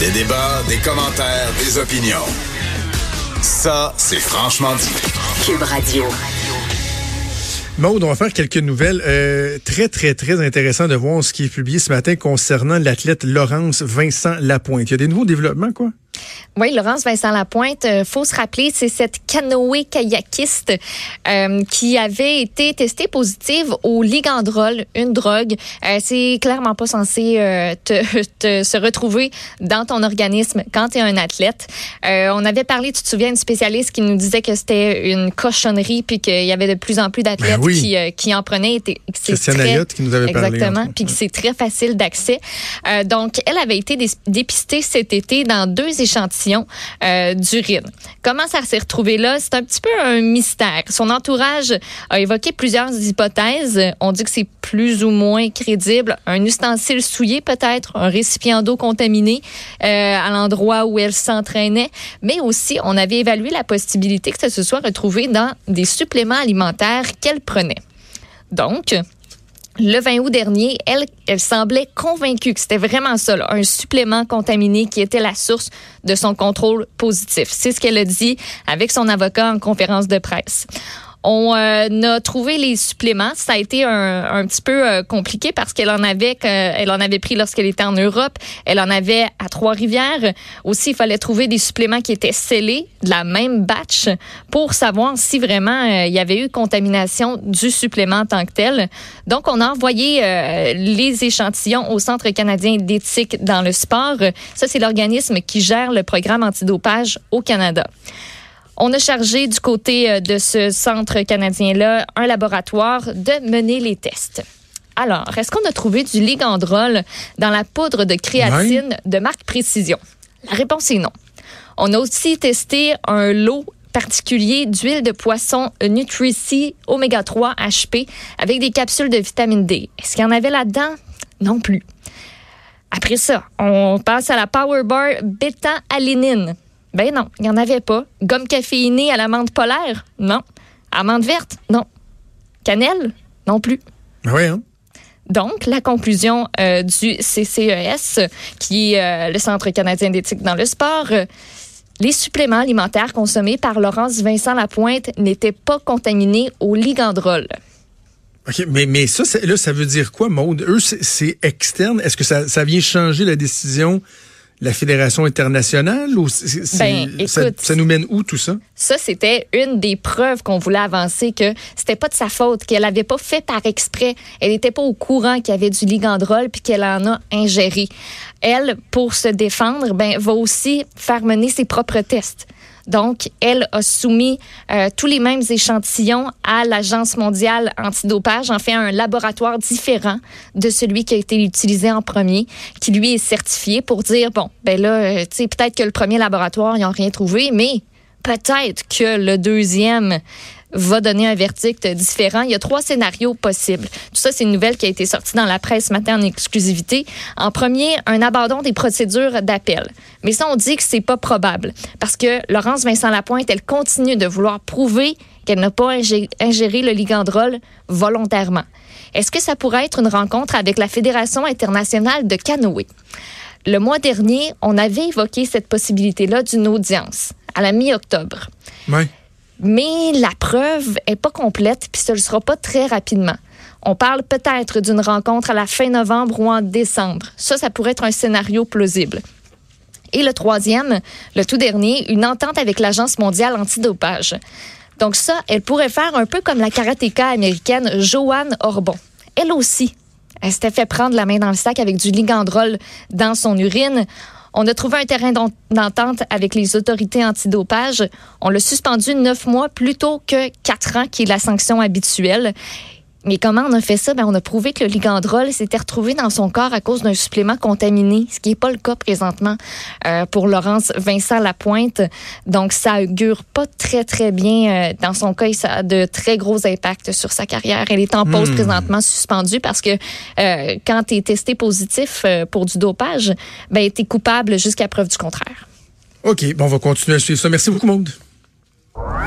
Des débats, des commentaires, des opinions. Ça, c'est franchement dit. Cube Radio. Maude, on va faire quelques nouvelles. Euh, très, très, très intéressant de voir ce qui est publié ce matin concernant l'athlète Laurence Vincent Lapointe. Il y a des nouveaux développements, quoi? Oui, Laurence Vincent Lapointe, euh, faut se rappeler, c'est cette canoë kayakiste euh, qui avait été testée positive au ligandrol, une drogue. Euh, c'est clairement pas censé euh, te, te, se retrouver dans ton organisme quand tu es un athlète. Euh, on avait parlé, tu te souviens, une spécialiste qui nous disait que c'était une cochonnerie puis qu'il y avait de plus en plus d'athlètes Ben oui. qui, euh, qui en prenaient. Et c'est Christiane Ayotte qui nous avait parlé, Exactement, entre autres. puis que c'est très facile d'accès. Euh, donc, elle avait été dé- dépistée cet été dans deux échantillons euh, d'urine. Comment ça s'est retrouvé là? C'est un petit peu un mystère. Son entourage a évoqué plusieurs hypothèses. On dit que c'est plus ou moins crédible. Un ustensile souillé peut-être, un récipient d'eau contaminé euh, à l'endroit où elle s'entraînait. Mais aussi, on avait évalué la possibilité que ça se soit retrouvé dans des suppléments alimentaires qu'elle prenait. Donc, le 20 août dernier, elle, elle semblait convaincue que c'était vraiment ça, là, un supplément contaminé qui était la source de son contrôle positif. C'est ce qu'elle a dit avec son avocat en conférence de presse. On euh, a trouvé les suppléments. Ça a été un, un petit peu euh, compliqué parce qu'elle en avait, elle en avait pris lorsqu'elle était en Europe. Elle en avait à Trois-Rivières. Aussi, il fallait trouver des suppléments qui étaient scellés de la même batch pour savoir si vraiment euh, il y avait eu contamination du supplément en tant que tel. Donc, on a envoyé euh, les échantillons au Centre canadien d'éthique dans le sport. Ça, c'est l'organisme qui gère le programme antidopage au Canada. On a chargé du côté euh, de ce centre canadien-là un laboratoire de mener les tests. Alors, est-ce qu'on a trouvé du ligandrol dans la poudre de créatine de marque Précision? La réponse est non. On a aussi testé un lot particulier d'huile de poisson Nutrici Oméga 3 HP avec des capsules de vitamine D. Est-ce qu'il y en avait là-dedans? Non plus. Après ça, on passe à la Power Bar bêta-alénine. Ben non, il n'y en avait pas. Gomme caféinée à l'amande polaire? Non. Amande verte? Non. Cannelle? Non plus. Ben oui, hein? Donc, la conclusion euh, du CCES, qui est euh, le Centre canadien d'éthique dans le sport, euh, les suppléments alimentaires consommés par Laurence Vincent Lapointe n'étaient pas contaminés au ligandrol. OK, mais, mais ça, là, ça veut dire quoi, Maude? Eux, c'est- externe? Est-ce que ça, ça vient changer la décision la Fédération internationale ou Ben, ça, écoute, ça nous mène où tout ça? Ça, c'était une des preuves qu'on voulait avancer que c'était pas de sa faute, qu'elle avait pas fait par exprès. Elle n'était pas au courant qu'il y avait du ligandrol puis qu'elle en a ingéré. Elle, pour se défendre, ben, va aussi faire mener ses propres tests. Donc, elle a soumis euh, tous les mêmes échantillons à l'Agence mondiale antidopage, en fait un laboratoire différent de celui qui a été utilisé en premier, qui lui est certifié pour dire, bon, ben là, euh, tu sais, peut-être que le premier laboratoire, ils n'ont rien trouvé, mais peut-être que le deuxième va donner un verdict différent. Il y a trois scénarios possibles. Tout ça, c'est une nouvelle qui a été sortie dans la presse ce matin en exclusivité. En premier, un abandon des procédures d'appel. Mais ça, on dit que c'est pas probable parce que Laurence Vincent Lapointe, elle continue de vouloir prouver qu'elle n'a pas ingé- ingéré le ligandrol volontairement. Est-ce que ça pourrait être une rencontre avec la Fédération internationale de canoë? Le mois dernier, on avait évoqué cette possibilité-là d'une audience à la mi-octobre. Ouais. Mais la preuve est pas complète, puis ce ne sera pas très rapidement. On parle peut-être d'une rencontre à la fin novembre ou en décembre. Ça, ça pourrait être un scénario plausible. Et le troisième, le tout dernier, une entente avec l'Agence mondiale antidopage. Donc ça, elle pourrait faire un peu comme la karatéka américaine Joanne Orbon. Elle aussi, elle s'était fait prendre la main dans le sac avec du ligandrol dans son urine. On a trouvé un terrain d'en- d'entente avec les autorités antidopage. On l'a suspendu neuf mois plutôt que quatre ans, qui est la sanction habituelle. Mais comment on a fait ça? Ben, on a prouvé que le ligandrol s'était retrouvé dans son corps à cause d'un supplément contaminé, ce qui n'est pas le cas présentement euh, pour Laurence Vincent Lapointe. Donc, ça augure pas très, très bien. Euh, dans son cas, ça a de très gros impacts sur sa carrière. Elle est en pause Hmm. présentement, suspendue, parce que euh, quand tu es testé positif pour du dopage, ben, tu es coupable jusqu'à preuve du contraire. OK, bon, on va continuer à suivre ça. Merci beaucoup, Maude.